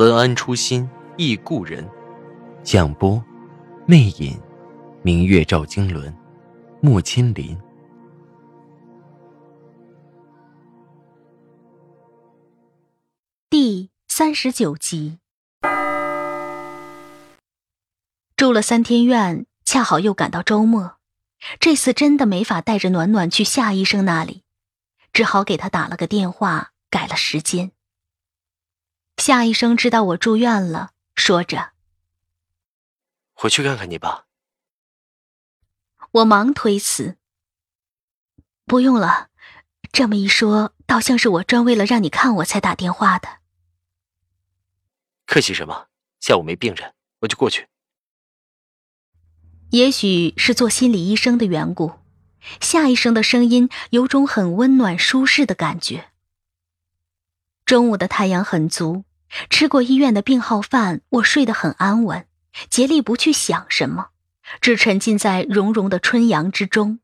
文安初心忆故人，蒋波，魅影，明月照经纶，莫千林。第三十九集，住了三天院，恰好又赶到周末，这次真的没法带着暖暖去夏医生那里，只好给他打了个电话，改了时间。夏医生知道我住院了，说着：“回去看看你吧。”我忙推辞：“不用了，这么一说，倒像是我专为了让你看我才打电话的。”客气什么？下午没病人，我就过去。也许是做心理医生的缘故，夏医生的声音有种很温暖舒适的感觉。中午的太阳很足。吃过医院的病号饭，我睡得很安稳，竭力不去想什么，只沉浸在融融的春阳之中。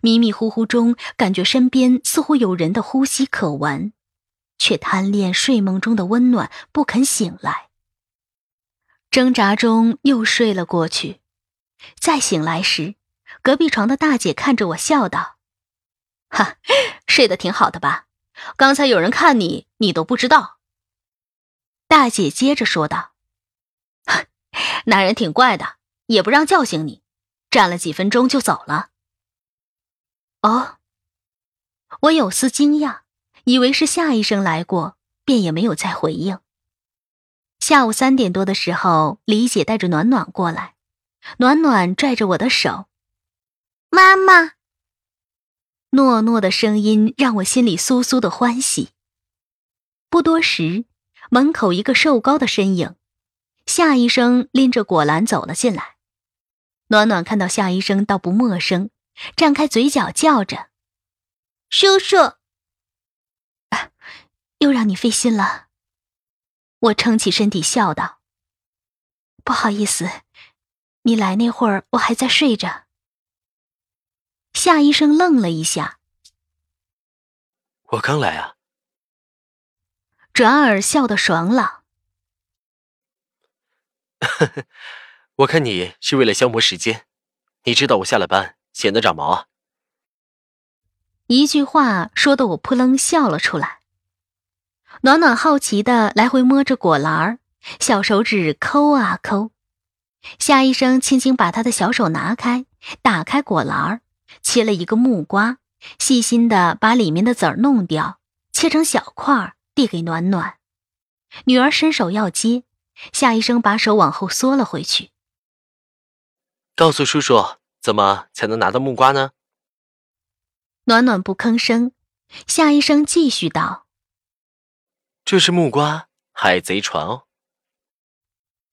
迷迷糊糊中，感觉身边似乎有人的呼吸可闻，却贪恋睡梦中的温暖，不肯醒来。挣扎中又睡了过去。再醒来时，隔壁床的大姐看着我笑道：“哈，睡得挺好的吧？刚才有人看你，你都不知道。”大姐接着说道：“ 那人挺怪的，也不让叫醒你，站了几分钟就走了。”哦，我有丝惊讶，以为是夏医生来过，便也没有再回应。下午三点多的时候，李姐带着暖暖过来，暖暖拽着我的手：“妈妈。”糯糯的声音让我心里酥酥的欢喜。不多时。门口一个瘦高的身影，夏医生拎着果篮走了进来。暖暖看到夏医生倒不陌生，张开嘴角叫着：“叔叔。”又让你费心了。我撑起身体笑道：“不好意思，你来那会儿我还在睡着。”夏医生愣了一下：“我刚来啊。”转而笑得爽朗。我看你是为了消磨时间，你知道我下了班闲得长毛啊。一句话说的我扑棱笑了出来。暖暖好奇的来回摸着果篮儿，小手指抠啊抠。夏医生轻轻把他的小手拿开，打开果篮儿，切了一个木瓜，细心的把里面的籽儿弄掉，切成小块儿。递给暖暖，女儿伸手要接，夏医生把手往后缩了回去。告诉叔叔，怎么才能拿到木瓜呢？暖暖不吭声。夏医生继续道：“这是木瓜，海贼船哦。”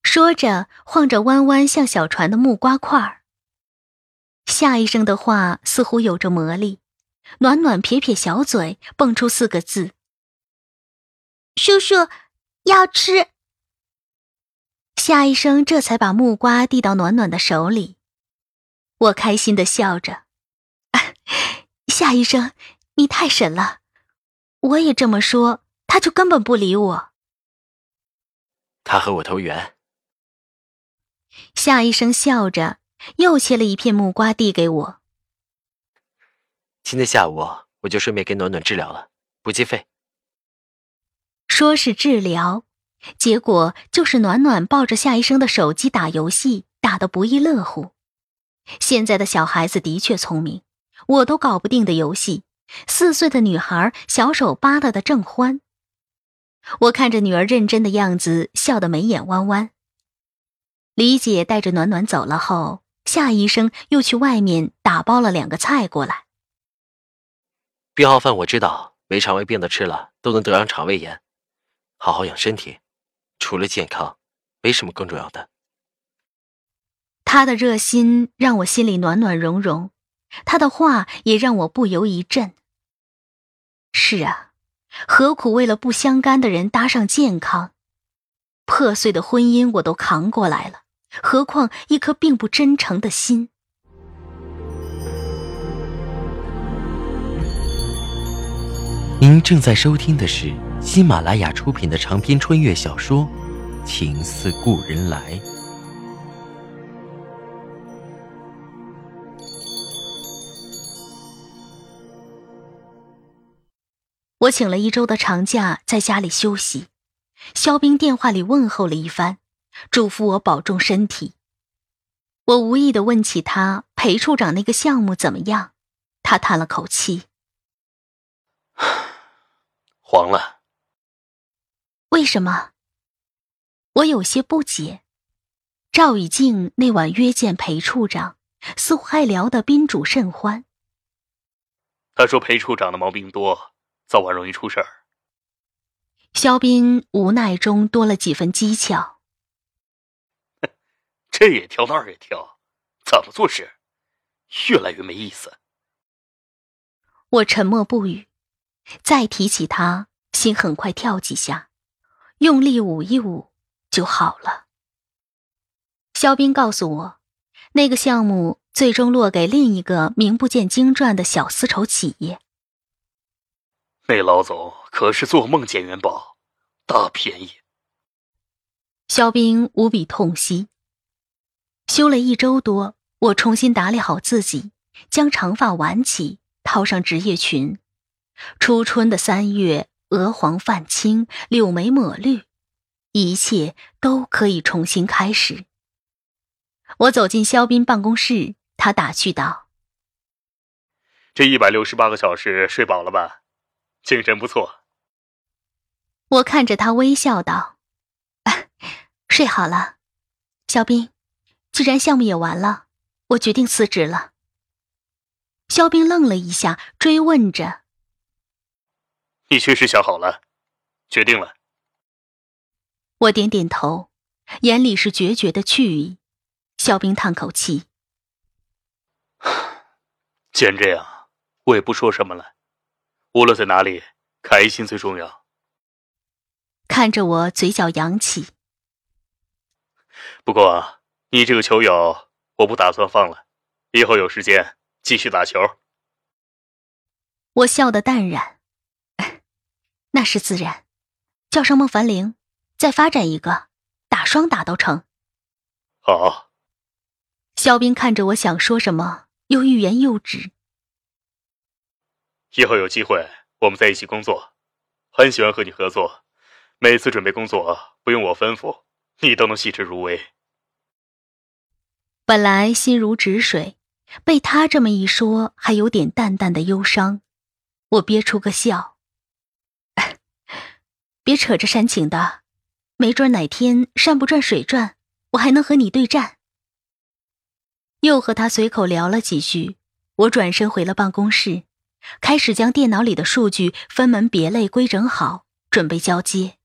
说着，晃着弯弯像小船的木瓜块儿。夏医生的话似乎有着魔力，暖暖撇撇小嘴，蹦出四个字。叔叔要吃。夏医生这才把木瓜递到暖暖的手里，我开心的笑着。夏医生，你太神了！我也这么说，他就根本不理我。他和我投缘。夏医生笑着，又切了一片木瓜递给我。今天下午我就顺便给暖暖治疗了，不计费。说是治疗，结果就是暖暖抱着夏医生的手机打游戏，打得不亦乐乎。现在的小孩子的确聪明，我都搞不定的游戏，四岁的女孩小手扒拉的正欢。我看着女儿认真的样子，笑得眉眼弯弯。李姐带着暖暖走了后，夏医生又去外面打包了两个菜过来。病号饭我知道，没肠胃病的吃了都能得上肠胃炎。好好养身体，除了健康，没什么更重要的。他的热心让我心里暖暖融融，他的话也让我不由一震。是啊，何苦为了不相干的人搭上健康？破碎的婚姻我都扛过来了，何况一颗并不真诚的心？您正在收听的是喜马拉雅出品的长篇穿越小说《情似故人来》。我请了一周的长假，在家里休息。肖冰电话里问候了一番，嘱咐我保重身体。我无意的问起他裴处长那个项目怎么样，他叹了口气：“ 黄了。”为什么？我有些不解。赵以静那晚约见裴处长，似乎还聊得宾主甚欢。他说裴处长的毛病多，早晚容易出事儿。肖斌无奈中多了几分讥诮。这也挑那儿也挑，怎么做事？越来越没意思。我沉默不语，再提起他，心很快跳几下，用力捂一捂就好了。肖斌告诉我，那个项目最终落给另一个名不见经传的小丝绸企业。那老总可是做梦捡元宝，大便宜。肖斌无比痛惜。休了一周多，我重新打理好自己，将长发挽起，套上职业裙。初春的三月，鹅黄泛青，柳眉抹绿，一切都可以重新开始。我走进肖斌办公室，他打趣道：“这一百六十八个小时睡饱了吧？”精神不错。我看着他微笑道：“ 睡好了，肖斌。既然项目也完了，我决定辞职了。”肖斌愣了一下，追问着：“你确实想好了，决定了？”我点点头，眼里是决绝的去意。肖冰叹口气：“既然这样，我也不说什么了。”无论在哪里，开心最重要。看着我，嘴角扬起。不过，你这个球友，我不打算放了，以后有时间继续打球。我笑得淡然，那是自然。叫上孟凡玲，再发展一个，打双打都成。好。肖斌看着我，想说什么，又欲言又止。以后有机会，我们在一起工作，很喜欢和你合作。每次准备工作，不用我吩咐，你都能细致入微。本来心如止水，被他这么一说，还有点淡淡的忧伤。我憋出个笑，别扯着煽情的，没准哪天山不转水转，我还能和你对战。又和他随口聊了几句，我转身回了办公室。开始将电脑里的数据分门别类规整好，准备交接。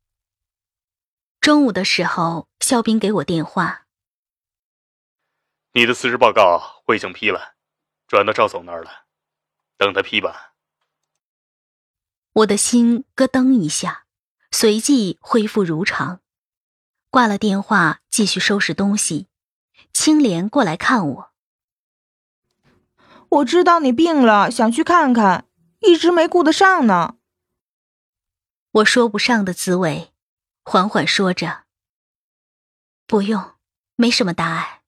中午的时候，肖斌给我电话：“你的辞职报告我已经批了，转到赵总那儿了，等他批吧。”我的心咯噔一下，随即恢复如常。挂了电话，继续收拾东西。青莲过来看我。我知道你病了，想去看看，一直没顾得上呢。我说不上的滋味，缓缓说着：“不用，没什么大碍。”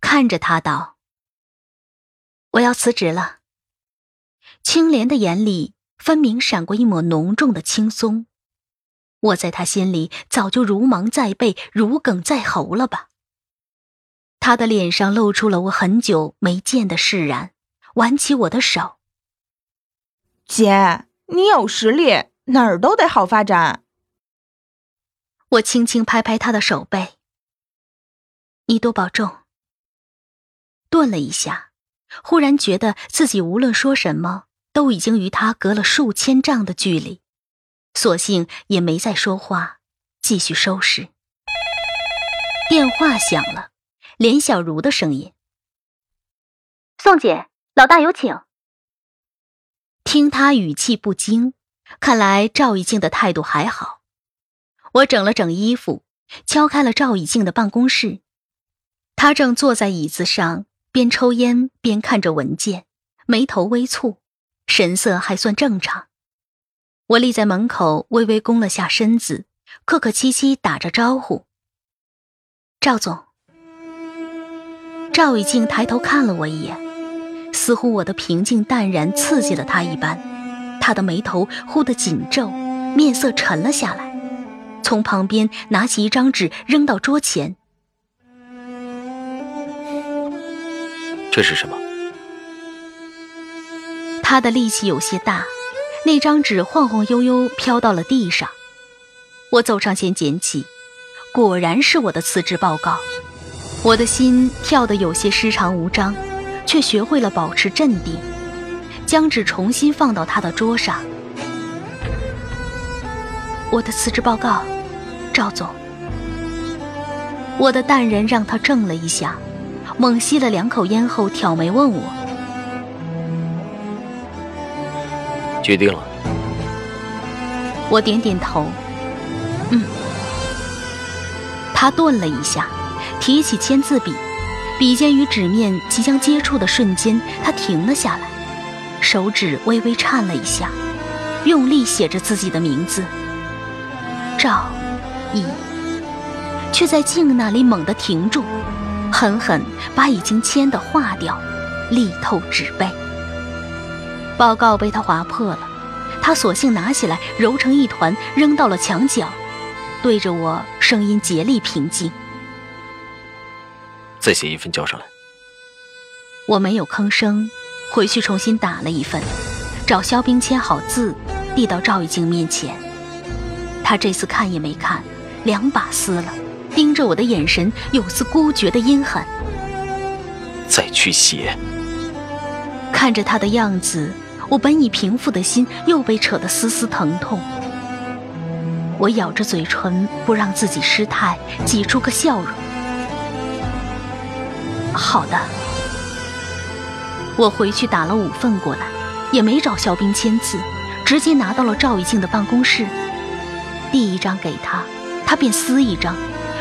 看着他道：“我要辞职了。”青莲的眼里分明闪过一抹浓重的轻松，我在他心里早就如芒在背，如鲠在喉了吧。他的脸上露出了我很久没见的释然，挽起我的手。姐，你有实力，哪儿都得好发展。我轻轻拍拍他的手背。你多保重。顿了一下，忽然觉得自己无论说什么，都已经与他隔了数千丈的距离，索性也没再说话，继续收拾。电话响了，连小茹的声音：“宋姐，老大有请。”听他语气不惊，看来赵以静的态度还好。我整了整衣服，敲开了赵以静的办公室。他正坐在椅子上，边抽烟边看着文件，眉头微蹙，神色还算正常。我立在门口，微微弓了下身子，客客气气打着招呼：“赵总。”赵以静抬头看了我一眼，似乎我的平静淡然刺激了他一般，他的眉头忽地紧皱，面色沉了下来，从旁边拿起一张纸扔到桌前：“这是什么？”他的力气有些大，那张纸晃晃悠悠飘到了地上。我走上前捡起，果然是我的辞职报告。我的心跳得有些失常无章，却学会了保持镇定，将纸重新放到他的桌上。我的辞职报告，赵总。我的淡然让他怔了一下，猛吸了两口烟后挑眉问我：“决定了？”我点点头，嗯。他顿了一下。提起签字笔，笔尖与纸面即将接触的瞬间，他停了下来，手指微微颤了一下，用力写着自己的名字“赵毅”，却在静那里猛地停住，狠狠把已经签的划掉，力透纸背。报告被他划破了，他索性拿起来揉成一团，扔到了墙角，对着我，声音竭力平静。再写一份交上来。我没有吭声，回去重新打了一份，找肖冰签好字，递到赵玉静面前。他这次看也没看，两把撕了，盯着我的眼神有丝孤绝的阴狠。再去写。看着他的样子，我本已平复的心又被扯得丝丝疼痛。我咬着嘴唇，不让自己失态，挤出个笑容。好的，我回去打了五份过来，也没找肖冰签字，直接拿到了赵玉静的办公室，递一张给他，他便撕一张，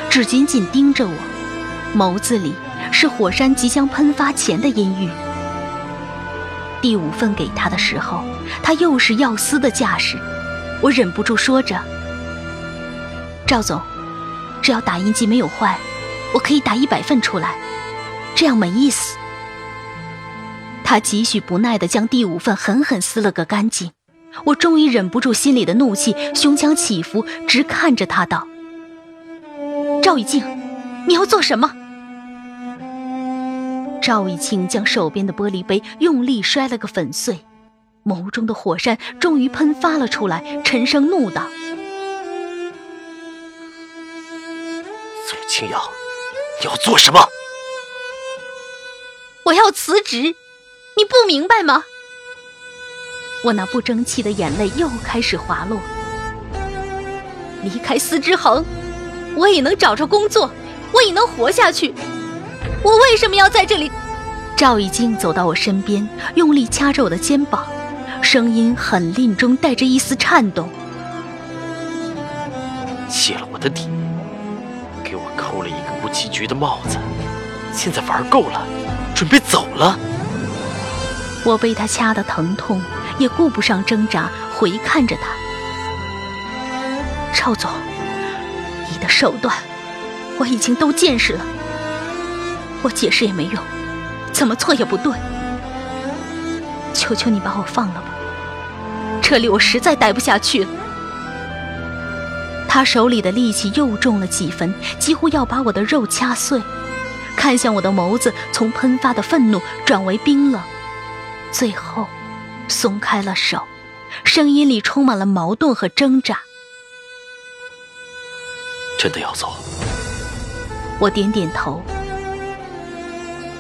只紧紧盯着我，眸子里是火山即将喷发前的阴郁。第五份给他的时候，他又是要撕的架势，我忍不住说着：“赵总，只要打印机没有坏，我可以打一百份出来。”这样没意思。他几许不耐地将第五份狠狠撕了个干净。我终于忍不住心里的怒气，胸腔起伏，直看着他道：“赵以静，你要做什么？”赵一清将手边的玻璃杯用力摔了个粉碎，眸中的火山终于喷发了出来，沉声怒道：“宋清瑶，你要做什么？”我要辞职，你不明白吗？我那不争气的眼泪又开始滑落。离开司之恒，我也能找着工作，我也能活下去。我为什么要在这里？赵以静走到我身边，用力掐着我的肩膀，声音狠厉中带着一丝颤动。泄了我的底，给我扣了一个不起局的帽子，现在玩够了。准备走了，我被他掐得疼痛，也顾不上挣扎，回看着他。赵总，你的手段我已经都见识了，我解释也没用，怎么错也不对。求求你把我放了吧，这里我实在待不下去了。他手里的力气又重了几分，几乎要把我的肉掐碎。看向我的眸子，从喷发的愤怒转为冰冷，最后松开了手，声音里充满了矛盾和挣扎。真的要走？我点点头。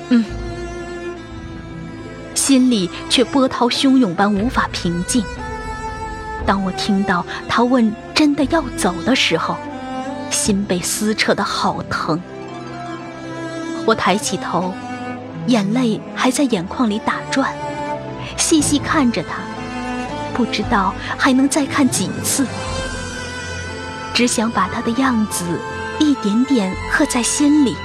嗯，心里却波涛汹涌般无法平静。当我听到他问“真的要走”的时候，心被撕扯的好疼。我抬起头，眼泪还在眼眶里打转，细细看着他，不知道还能再看几次。只想把他的样子一点点刻在心里，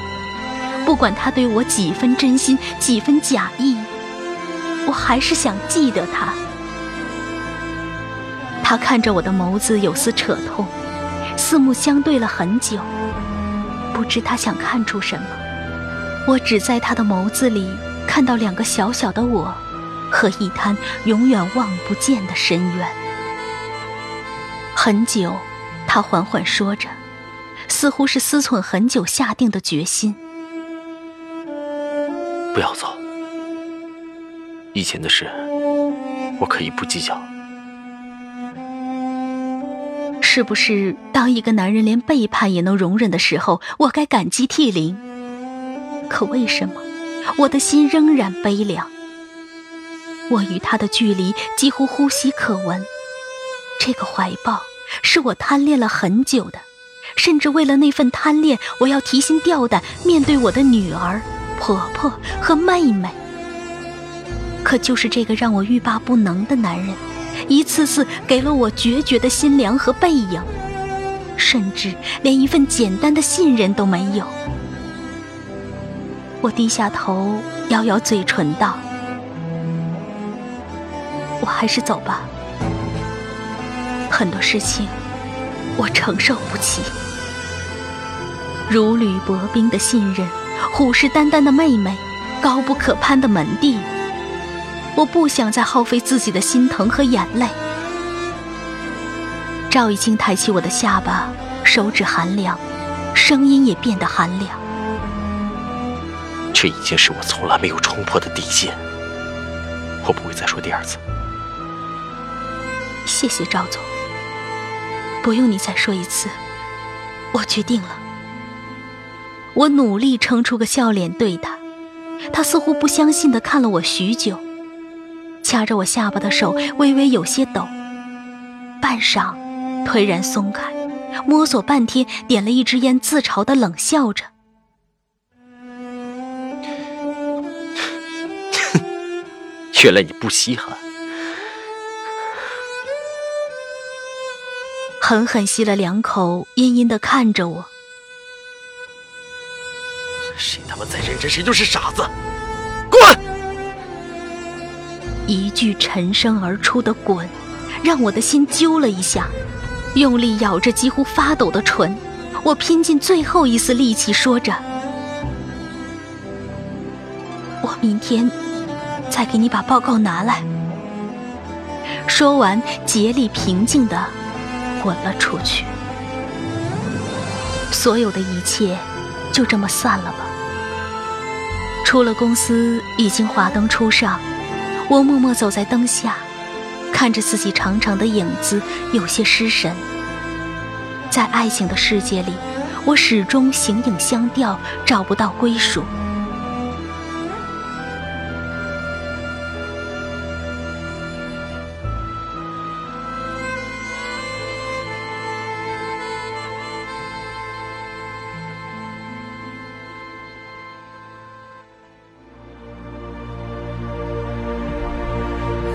不管他对我几分真心，几分假意，我还是想记得他。他看着我的眸子，有丝扯痛，四目相对了很久，不知他想看出什么。我只在他的眸子里看到两个小小的我，和一滩永远望不见的深渊。很久，他缓缓说着，似乎是思忖很久下定的决心。不要走，以前的事，我可以不计较。是不是当一个男人连背叛也能容忍的时候，我该感激涕零？可为什么我的心仍然悲凉？我与他的距离几乎呼吸可闻，这个怀抱是我贪恋了很久的，甚至为了那份贪恋，我要提心吊胆面对我的女儿、婆婆和妹妹。可就是这个让我欲罢不能的男人。一次次给了我决绝的心凉和背影，甚至连一份简单的信任都没有。我低下头，咬咬嘴唇道：“我还是走吧。很多事情，我承受不起。如履薄冰的信任，虎视眈眈的妹妹，高不可攀的门第。”我不想再耗费自己的心疼和眼泪。赵一清抬起我的下巴，手指寒凉，声音也变得寒凉。这已经是我从来没有冲破的底线，我不会再说第二次。谢谢赵总，不用你再说一次，我决定了。我努力撑出个笑脸对他，他似乎不相信的看了我许久。掐着我下巴的手微微有些抖，半晌，颓然松开，摸索半天，点了一支烟，自嘲的冷笑着：“原来你不稀罕。”狠狠吸了两口，阴阴的看着我：“谁他妈再认真，谁就是傻子。”滚一句沉声而出的“滚”，让我的心揪了一下，用力咬着几乎发抖的唇，我拼尽最后一丝力气说着：“我明天再给你把报告拿来。”说完，竭力平静的滚了出去。所有的一切就这么散了吧。出了公司，已经华灯初上。我默默走在灯下，看着自己长长的影子，有些失神。在爱情的世界里，我始终形影相吊，找不到归属。